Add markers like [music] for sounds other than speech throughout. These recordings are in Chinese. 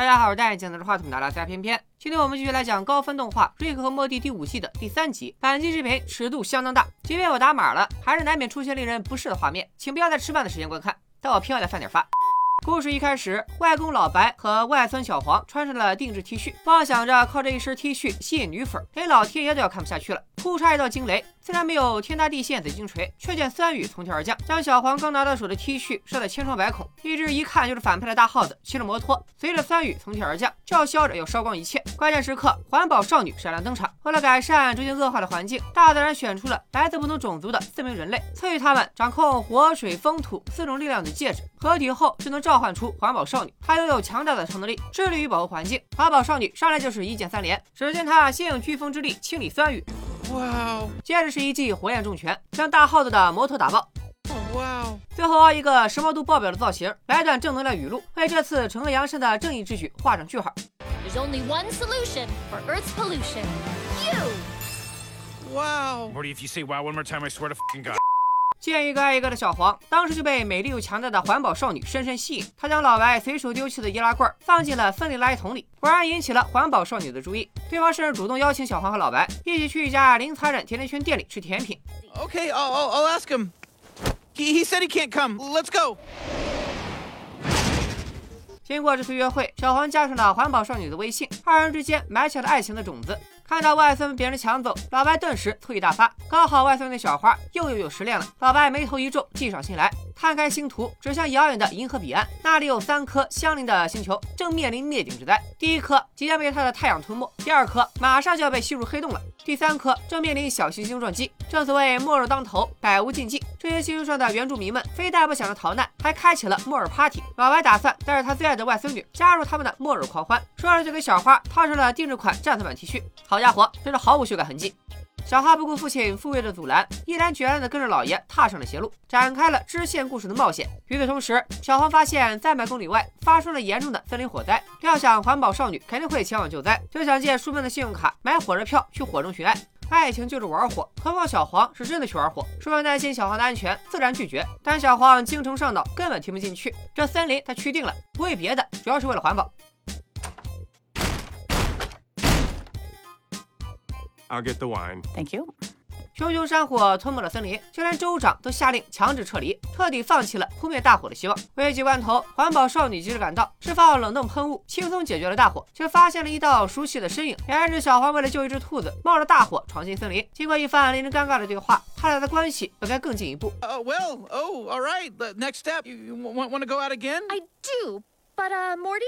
大家好，我是戴眼镜拿着话筒的拉塞偏偏。今天我们继续来讲高分动画《瑞克和莫蒂》第五季的第三集。本期视频尺度相当大，即便我打码了，还是难免出现令人不适的画面，请不要在吃饭的时间观看。但我偏要在饭点发。故事一开始，外公老白和外孙小黄穿上了定制 T 恤，妄想着靠这一身 T 恤吸引女粉，连老天爷都要看不下去了。突插一道惊雷，虽然没有天塌地陷紫金锤，却见酸雨从天而降，将小黄刚拿到手的 T 恤射得千疮百孔。一只一看就是反派的大耗子骑着摩托，随着酸雨从天而降，叫嚣着要烧光一切。关键时刻，环保少女闪亮登场。为了改善逐渐恶化的环境，大自然选出了来自不同种族的四名人类，赐予他们掌控火、水、风、土四种力量的戒指。合体后就能召唤出环保少女，她拥有强大的超能力，致力于保护环境。环保少女上来就是一键三连，只见她先用飓风之力清理酸雨。哇哦！接着是一记火焰重拳，将大耗子的摩托打爆。哇哦！最后一个时髦度爆表的造型，来段正能量语录，为这次惩恶扬善的正义之举画上句号。There's only one solution for Earth's pollution. You. Wow. Morty, if you say wow one more time, I swear to fucking God. 见一个爱一个的小黄，当时就被美丽又强大的环保少女深深吸引。他将老白随手丢弃的易拉罐放进了分类垃圾桶里，果然引起了环保少女的注意。对方甚至主动邀请小黄和老白一起去一家零残忍甜甜圈店里吃甜品。Okay, I'll I'll ask him. He he said he can't come. Let's go. 经过这次约会，小黄加上了环保少女的微信，二人之间埋下了爱情的种子。看到外孙被别人抢走，老白顿时醋意大发。刚好外孙那小花又又又失恋了，老白眉头一皱，计上心来，摊开星图，指向遥远的银河彼岸，那里有三颗相邻的星球，正面临灭顶之灾。第一颗即将被它的太阳吞没，第二颗马上就要被吸入黑洞了，第三颗正面临小行星撞击。正所谓末日当头，百无禁忌。这些星球上的原住民们非但不想着逃难，还开启了末日 party。老白打算带着他最爱的外孙女加入他们的末日狂欢，说着就给小花套上了定制款战斗版 T 恤。好。家伙，真是毫无修改痕迹。小花不顾父亲父辈的阻拦，毅然决然地跟着老爷踏上了邪路，展开了支线故事的冒险。与此同时，小黄发现三百公里外发生了严重的森林火灾，料想环保少女肯定会前往救灾，就想借书本的信用卡买火车票去火中寻爱。爱情就是玩火，何况小黄是真的去玩火。书本担心小黄的安全，自然拒绝。但小黄精虫上脑，根本听不进去。这森林他去定了，不为别的，主要是为了环保。I'll get the wine. Thank you. 熊熊山火吞没了森林，就连州长都下令强制撤离，彻底放弃了扑灭大火的希望。危急关头，环保少女及时赶到，释放冷冻喷雾，轻松解决了大火，却发现了一道熟悉的身影。原来是小黄为了救一只兔子，冒着大火闯进森林。经过一番令人尴尬的对话，他俩的关系本该更进一步。Uh, well, oh, all right. The next step, you want want to go out again? I do, but uh, Morty,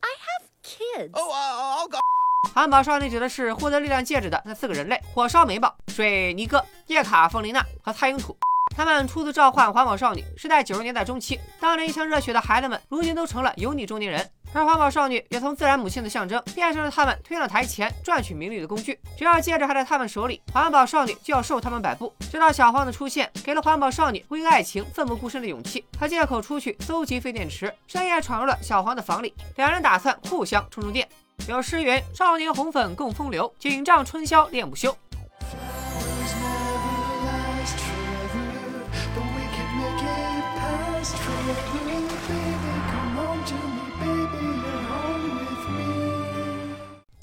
I have kids. Oh, I'll go. 环保少女指的是获得力量戒指的那四个人类：火烧眉毛、水尼哥、叶卡凤琳娜和蔡英土。他们初次召唤环保少女是在九十年代中期，当年一腔热血的孩子们如今都成了油腻中年人，而环保少女也从自然母亲的象征变成了他们推上台前赚取名利的工具。只要戒指还在他们手里，环保少女就要受他们摆布。直到小黄的出现，给了环保少女为爱情奋不顾身的勇气。他借口出去搜集废电池，深夜闯入了小黄的房里，两人打算互相充充电。有诗云：“少年红粉共风流，锦帐春宵恋不休。”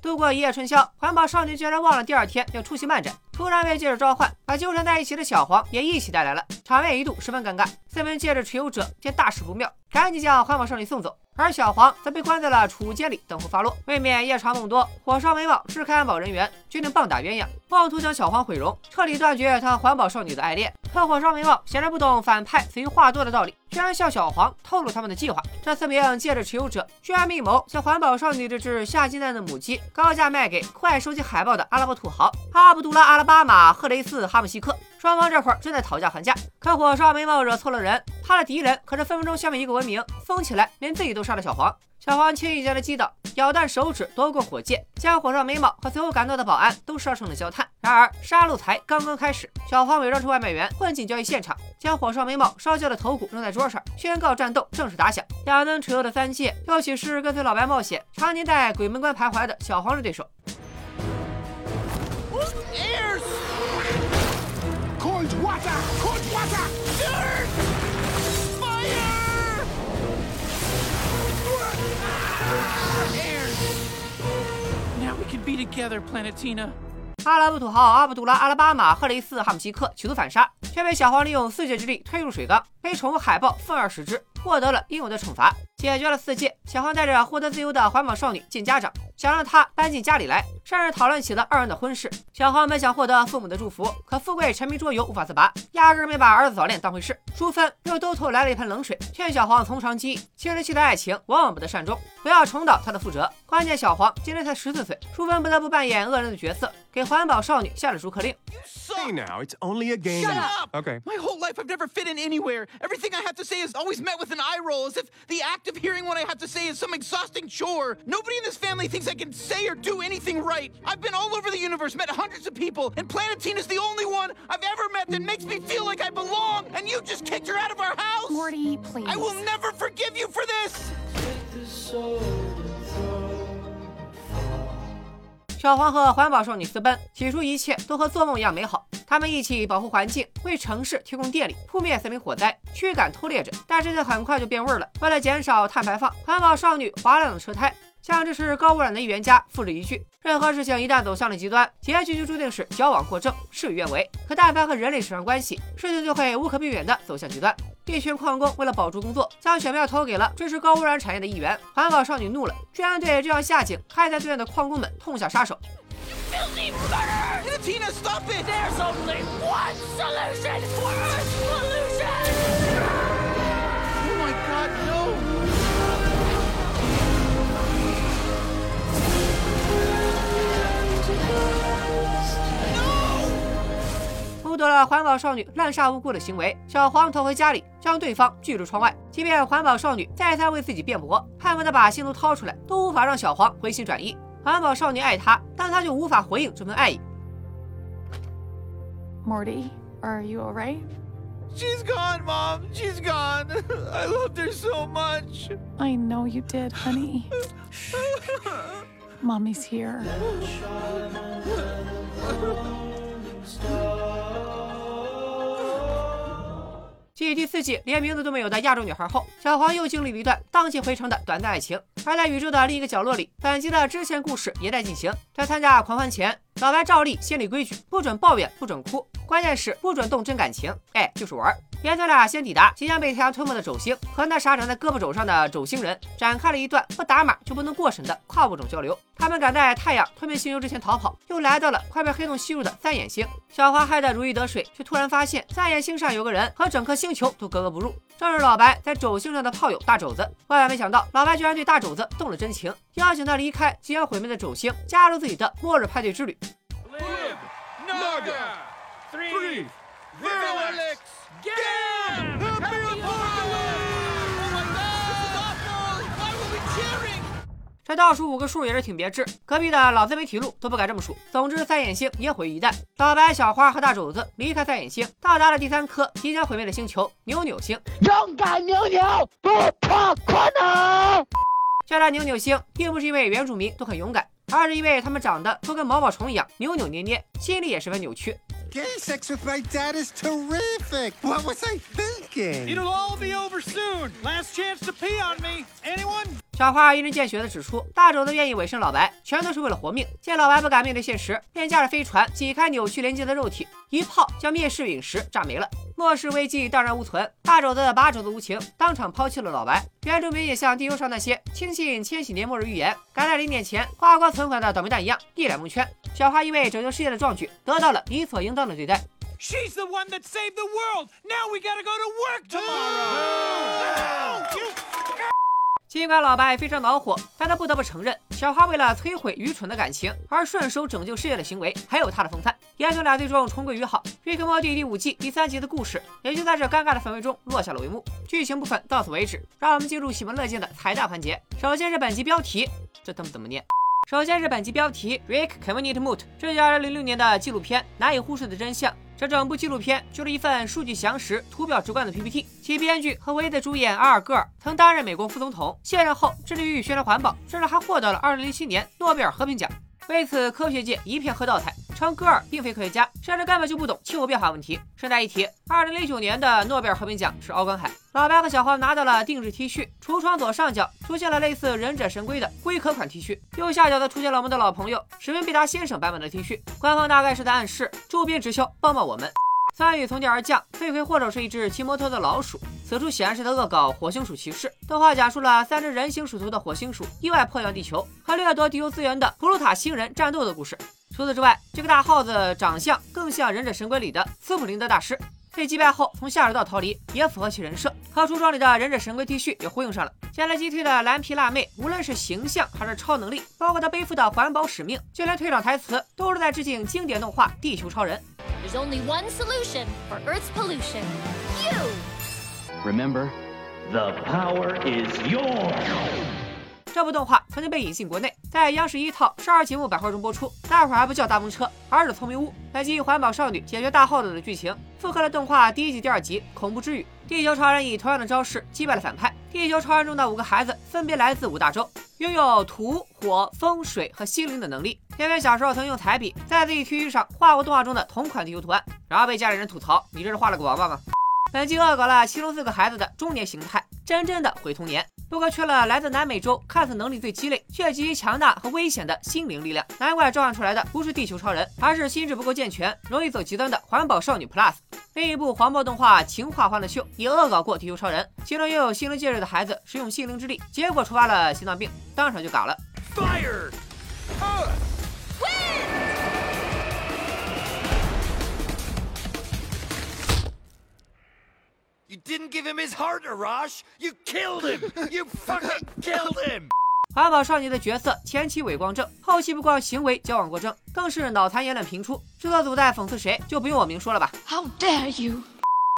度过一夜春宵，环保少女居然忘了第二天要出席漫展，突然被戒指召唤，把纠缠在一起的小黄也一起带来了，场面一度十分尴尬。四名戒指持有者见大事不妙，赶紧将环保少女送走。而小黄则被关在了储物间里等候发落。未免夜长梦多，火烧眉毛支开安保人员，决定棒打鸳鸯，妄图将小黄毁容，彻底断绝他环保少女的爱恋。可火烧眉毛显然不懂反派死于话多的道理，居然向小黄透露他们的计划。这四名戒指持有者居然密谋将环保少女这只下金蛋的母鸡高价卖给酷爱收集海报的阿拉伯土豪阿卜杜拉·阿拉巴马·赫雷斯·哈姆西克。双方这会儿正在讨价还价，可火烧眉毛惹错了人，他的敌人可是分分钟消灭一个文明，疯起来连自己都杀了小黄。小黄轻易将他击倒，咬断手指夺过火箭，将火烧眉毛和随后赶到的保安都烧成了焦炭。然而杀戮才刚刚开始，小黄伪装成外卖员混进交易现场，将火烧眉毛烧焦的头骨扔在桌上，宣告战斗正式打响。两能扯油的三界又岂是跟随老白冒险、常年在鬼门关徘徊的小黄的对手？Together, Planetina. 阿拉伯土豪阿卜杜拉·阿拉巴马·赫雷斯·哈姆西克企图反杀，却被小黄利用四界之力推入水缸，被宠物海豹愤而使之，获得了应有的惩罚。解决了四界，小黄带着获得自由的环保少女见家长，想让她搬进家里来，甚至讨论起了二人的婚事。小黄本想获得父母的祝福，可富贵沉迷桌游无法自拔，压根没把儿子早恋当回事。淑芬又兜头来了一盆冷水，劝小黄从长计议，青春期的爱情往往不得善终，不要重蹈他的覆辙。关键小黄今年才十四岁，淑芬不得不扮演恶人的角色，给环保少女下了逐客令。Hey now, it's only a game. Shut up! Okay. My whole life, I've never fit in anywhere. Everything I have to say is always met with an eye roll, as if the act of hearing what I have to say is some exhausting chore. Nobody in this family thinks I can say or do anything right. I've been all over the universe, met hundreds of people, and Planetina's the only one I've ever met that makes me feel like I belong. And you just kicked her out of our house. Morty, please. I will never forgive you for this. 小黄和环保少女私奔，起初一切都和做梦一样美好。他们一起保护环境，为城市提供电力，扑灭森林火灾，驱赶偷猎者。但事情很快就变味儿了。为了减少碳排放，环保少女划烂了车胎，向这是高污染的预言家复制一句：任何事情一旦走向了极端，结局就注定是矫枉过正，事与愿违。可但凡和人类扯上关系，事情就会无可避免地走向极端。一群矿工为了保住工作，将选票投给了支持高污染产业的议员。环保少女怒了，居然对这样下井还在自愿的矿工们痛下杀手。You! 目睹了环保少女滥杀无辜的行为，小黄逃回家里，将对方拒出窗外。即便环保少女再三为自己辩驳，恨不得把心都掏出来，都无法让小黄回心转意。环保少女爱他，但他就无法回应这份爱意。Morty, are you alright? She's gone, Mom. She's gone. I loved her so much. I know you did, honey. Mommy's here. 继第四季连名字都没有的亚洲女孩后，小黄又经历了一段荡气回肠的短暂爱情。而在宇宙的另一个角落里，本集的支线故事也在进行。在参加狂欢前，老白照例先立规矩，不准抱怨，不准哭，关键是不准动真感情，哎，就是玩儿。爷仨俩先抵达即将被太阳吞没的肘星，和那傻长在胳膊肘上的肘星人展开了一段不打码就不能过审的跨物种交流。他们赶在太阳吞灭星球之前逃跑，又来到了快被黑洞吸入的三眼星。小花害得如鱼得水，却突然发现三眼星上有个人和整颗星球都格格不入，正是老白在肘星上的炮友大肘子。万万没想到，老白居然对大肘子动了真情，邀请他离开即将毁灭的肘星，加入自己的末日派对之旅。Naga! Three. Alex! Gam! Happy Apocalypse! Oh my god! This is awful! Why were we cheering? 这倒数五个数也是挺别致，隔壁的老自媒体录都不敢这么数。总之，三眼星也毁于一旦。老白、小花和大肘子离开三眼星，到达了第三颗即将毁灭的星球扭扭星。勇敢扭扭，不怕困难。叫它扭扭星，并不是因为原住民都很勇敢，而是因为他们长得都跟毛毛虫一样扭扭捏捏，心里也十分扭曲。Gay sex with my dad is terrific. What was I thinking? It'll all be over soon. Last chance to pee on me. Anyone? 小花一针见血地指出，大肘子愿意委身老白，全都是为了活命。见老白不敢面对现实，便驾着飞船挤开扭曲连接的肉体，一炮将灭世陨石炸没了。末世危机荡然无存，大肘子把肘子无情，当场抛弃了老白。原住民也像地球上那些轻信千禧年末日预言、赶在临点前花光存款的倒霉蛋一样，一脸蒙圈。小花因为拯救世界的壮举，得到了理所应当的对待。She's the one that saved the world. Now we gotta go to work tomorrow. 尽管老白非常恼火，但他不得不承认，小花为了摧毁愚蠢的感情而顺手拯救世界的行为，还有他的风范。爷孙俩最终重归于好。《瑞克莫蒂》第五季第三集的故事也就在这尴尬的氛围中落下了帷幕。剧情部分到此为止，让我们进入喜闻乐见的彩蛋环节。首先是本集标题，这他妈怎么念？首先是本集标题，Rick Convenient Moot，这是2006年的纪录片《难以忽视的真相》。这整部纪录片就是一份数据详实、图表直观的 PPT。其编剧和唯一的主演阿尔戈尔曾担任美国副总统，卸任后致力于宣传环保，甚至还获得了2007年诺贝尔和平奖。为此，科学界一片喝倒彩。称戈尔并非科学家，甚至根本就不懂气候变化问题。顺带一提，二零零九年的诺贝尔和平奖是敖光海。老白和小黄拿到了定制 T 恤，橱窗左上角出现了类似忍者神龟的龟壳款 T 恤，右下角则出现了我们的老朋友史密必达先生版本的 T 恤。官方大概是在暗示周边直销帮帮我们。参与从天而降，罪魁祸首是一只骑摩托的老鼠。此处显然是在恶搞火星鼠骑士。动画讲述了三只人形鼠头的火星鼠意外破坏地球和掠夺地球资源的普鲁塔星人战斗的故事。除此之外，这个大耗子长相更像忍者神龟里的斯普林德大师。被击败后从下水道逃离，也符合其人设。和橱窗里的忍者神龟 T 恤也呼应上了。前来击退的蓝皮辣妹，无论是形象还是超能力，包括她背负的环保使命，就连退场台词都是在致敬经典动画《地球超人》。There's only one solution for Earth's pollution. You! Remember, the power is yours. 这部动画曾经被引进国内，在央视一套少儿节目百花中播出。那会儿还不叫大风车，而是聪明屋，来基于环保少女解决大耗子的剧情，复刻了动画第一季、第二集恐怖之语。地球超人以同样的招式击败了反派。地球超人中的五个孩子分别来自五大洲，拥有土、火、风、水和心灵的能力。因为小时候曾用彩笔在自己 T 恤上画过动画中的同款地球图案，然后被家里人吐槽：“你这是画了个娃娃吗？”本季恶搞了其中四个孩子的中年形态，真正的毁童年。不过缺了来自南美洲、看似能力最鸡肋却极其强大和危险的心灵力量，难怪召唤出来的不是地球超人，而是心智不够健全、容易走极端的环保少女 Plus。另一部黄渤动画《情话欢乐秀》也恶搞过地球超人，其中拥有心灵戒指的孩子使用心灵之力，结果触发了心脏病，当场就嘎了。Fire! Didn't give him his heart, Arash! You killed him! You [laughs] fucking killed him! 环保少女的角色前期伪光正，后期不光行为矫枉过正，更是脑残言论频出。制作组在讽刺谁，就不用我明说了吧？How dare you！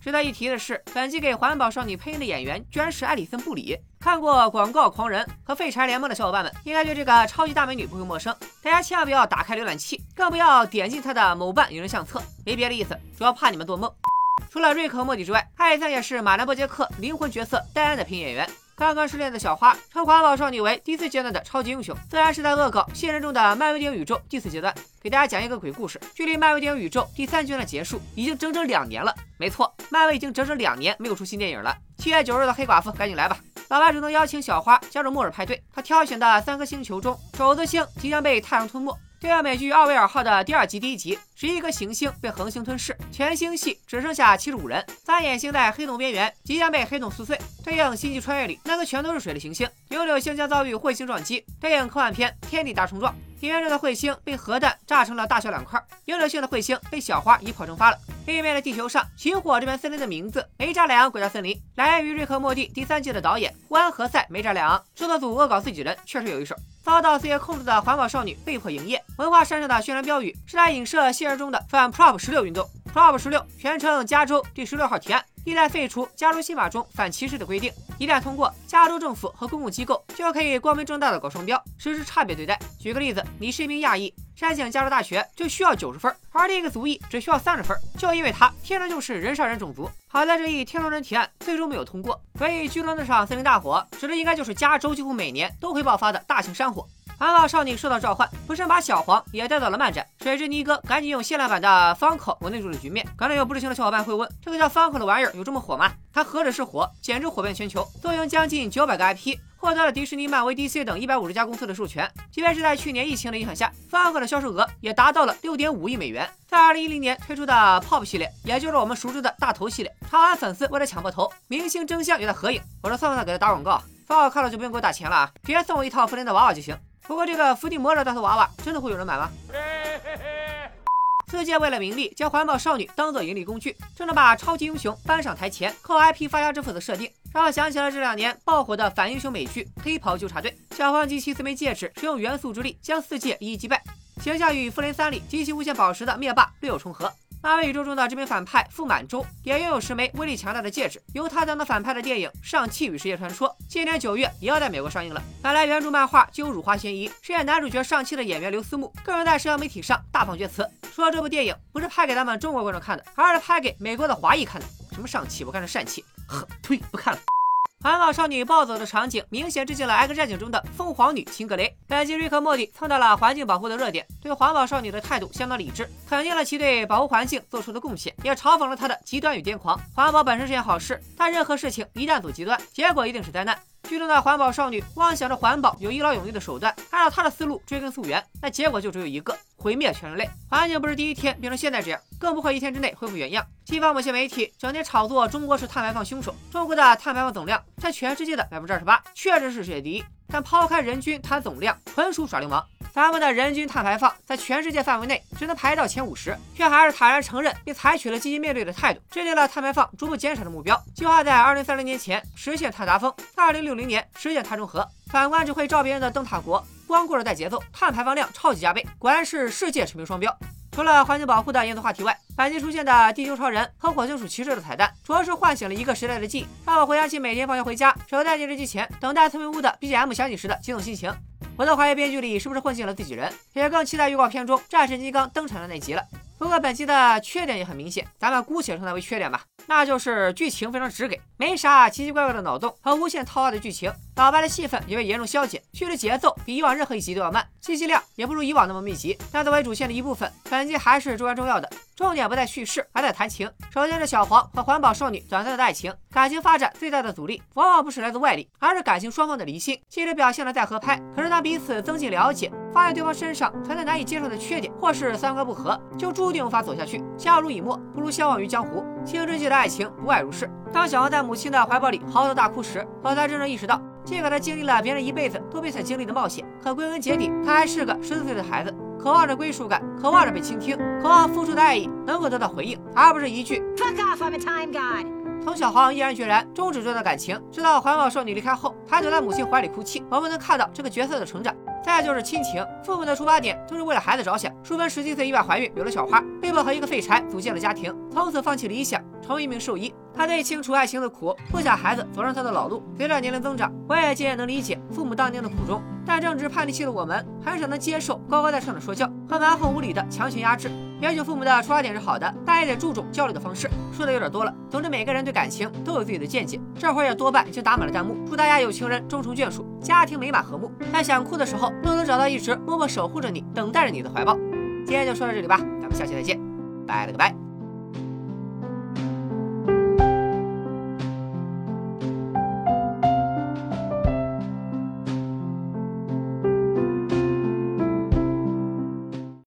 值得一提的是，本季给环保少女配音的演员居然是艾里森·布里。看过《广告狂人》和《废柴联盟》的小伙伴们，应该对这个超级大美女不会陌生。大家千万不要打开浏览器，更不要点进她的某瓣有人相册，没别的意思，主要怕你们做梦。除了瑞克和莫蒂之外，艾森也是马兰波杰克灵魂角色戴安的配音演员。刚刚失恋的小花称环保少女为第四阶段的超级英雄，自然是在恶搞现实中的漫威电影宇宙第四阶段。给大家讲一个鬼故事：距离漫威电影宇宙第三阶段结束已经整整两年了。没错，漫威已经整整两年没有出新电影了。七月九日的黑寡妇，赶紧来吧！老白主动邀请小花加入末日派对，他挑选的三颗星球中，肘子星即将被太阳吞没。对应美剧《奥维尔号》的第二集第一集，十一颗行星被恒星吞噬，全星系只剩下七十五人。三眼星在黑洞边缘，即将被黑洞撕碎。对应《星际穿越》里那个全都是水的行星，有柳星将遭遇彗星撞击。对应科幻片《天地大冲撞》，地面上的彗星被核弹炸成了大小两块，有柳星的彗星被小花一炮蒸发了。另一面的地球上，起火这片森林的名字梅扎两国家森林，来源于《瑞克莫蒂》第三季的导演胡安·何塞·梅扎两。制作组恶搞自己人，确实有一手。遭到四爷控制的环保少女被迫营业。文化山上的宣传标语是在影射现实中的反 Prop 十六运动。Prop 十六全称加州第十六号提案，意在废除加州宪法中反歧视的规定。一旦通过，加州政府和公共机构就可以光明正大的搞双标，实施差别对待。举个例子，你是一名亚裔，申请加州大学就需要九十分，而另一个族裔只需要三十分，就因为他天生就是人上人种族。好在这一天龙人提案最终没有通过，所以据说那场森林大火指的应该就是加州几乎每年都会爆发的大型山火。环保少女受到召唤，不慎把小黄也带到了漫展。谁知尼哥赶紧用限量版的方口稳定住了局面。可能有不知情的小伙伴会问：这个叫方口的玩意儿有这么火吗？它何止是火，简直火遍全球，坐拥将近九百个 IP，获得了迪士尼、漫威、DC 等一百五十家公司的授权。即便是在去年疫情的影响下，方口的销售额也达到了六点五亿美元。在二零一零年推出的 Pop 系列，也就是我们熟知的大头系列，长安粉丝为了抢破头，明星争相与他合影。我说算不算给他打广告？方口看了就不用给我打钱了啊，直接送我一套福林的娃娃就行。不过这个伏地魔的大头娃娃真的会有人买吗？四界为了名利，将环保少女当做盈利工具，这能把超级英雄搬上台前，靠 IP 发家致富的设定，让我想起了这两年爆火的反英雄美剧《黑袍纠察队》。小黄集齐四枚戒指，使用元素之力将四界一一击败，形象与复联三里集齐无限宝石的灭霸略有重合。漫威宇宙中的知名反派傅满洲也拥有十枚威力强大的戒指。由他当的反派的电影《上汽与世界传说》今年九月也要在美国上映了。本来原著漫画就有辱华嫌疑，饰演男主角上汽的演员刘思慕更是在社交媒体上大放厥词，说这部电影不是拍给咱们中国观众看的，而是拍给美国的华裔看的。什么上汽，我看是善气。呵，呸，不看了。环保少女暴走的场景，明显致敬了《X 战警》中的凤凰女秦格雷。本集瑞克莫蒂蹭到了环境保护的热点，对环保少女的态度相当理智，肯定了其对保护环境做出的贡献，也嘲讽了她的极端与癫狂。环保本身是件好事，但任何事情一旦走极端，结果一定是灾难。剧中的环保少女妄想着环保有一劳永逸的手段，按照她的思路追根溯源，那结果就只有一个：毁灭全人类。环境不是第一天变成现在这样，更不会一天之内恢复原样。西方某些媒体整天炒作中国是碳排放凶手，中国的碳排放总量占全世界的百分之二十八，确实是世界第一。但抛开人均碳总量，纯属耍流氓。咱们的人均碳排放在全世界范围内只能排到前五十，却还是坦然承认并采取了积极面对的态度，制定了碳排放逐步减少的目标，计划在二零三零年前实现碳达峰，二零六零年实现碳中和。反观只会照别人的灯塔国，光顾着带节奏，碳排放量超级加倍，果然是世界驰名双标。除了环境保护的严肃话题外，本集出现的地球超人和火星鼠骑士的彩蛋，主要是唤醒了一个时代的记忆，让我回想起每天放学回家，守在电视机前等待村民屋的 BGM 响起时的激动心情。我都怀疑编剧里是不是混进了自己人，也更期待预告片中战神金刚登场的那集了。不过本集的缺点也很明显，咱们姑且称它为缺点吧，那就是剧情非常直给，没啥奇奇怪怪的脑洞和无限套话的剧情，老白的戏份也被严重消减，剧的节奏比以往任何一集都要慢，信息量也不如以往那么密集。但作为主线的一部分，本集还是至关重要的。重点不在叙事，而在谈情。首先是小黄和环保少女短暂的爱情，感情发展最大的阻力往往不是来自外力，而是感情双方的离心。即使表现的再合拍，可是当彼此增进了解，发现对方身上存在难以接受的缺点，或是三观不合，就注定无法走下去。相濡以沫不如相忘于江湖。青春期的爱情不外如是。当小黄在母亲的怀抱里嚎啕大哭时，我才真正意识到，尽管他经历了别人一辈子都没曾经历的冒险，可归根结底，他还是个十四岁的孩子。渴望着归属感，渴望着被倾听，渴望付出的爱意能够得到回应，而不是一句 Fuck off, I'm a time god. 从小黄毅然决然终止这段感情，直到环保少女离开后，他躲在母亲怀里哭泣。我们能看到这个角色的成长。再就是亲情，父母的出发点都是为了孩子着想。淑芬十七岁意外怀孕，有了小花，被迫和一个废柴组建了家庭，从此放弃理想，成为一名兽医。她对清楚爱情的苦，不想孩子走上她的老路。随着年龄增长，我也渐渐能理解父母当年的苦衷。但正值叛逆期的我们，很少能接受高高在上的说教和蛮横无理的强行压制。也许父母的出发点是好的，但也得注重交流的方式。说的有点多了。总之，每个人对感情都有自己的见解。这会儿也多半已经打满了弹幕，祝大家有情人终成眷属，家庭美满和睦。在想哭的时候，都能找到一直默默守护着你、等待着你的怀抱。今天就说到这里吧，咱们下期再见，拜了个拜。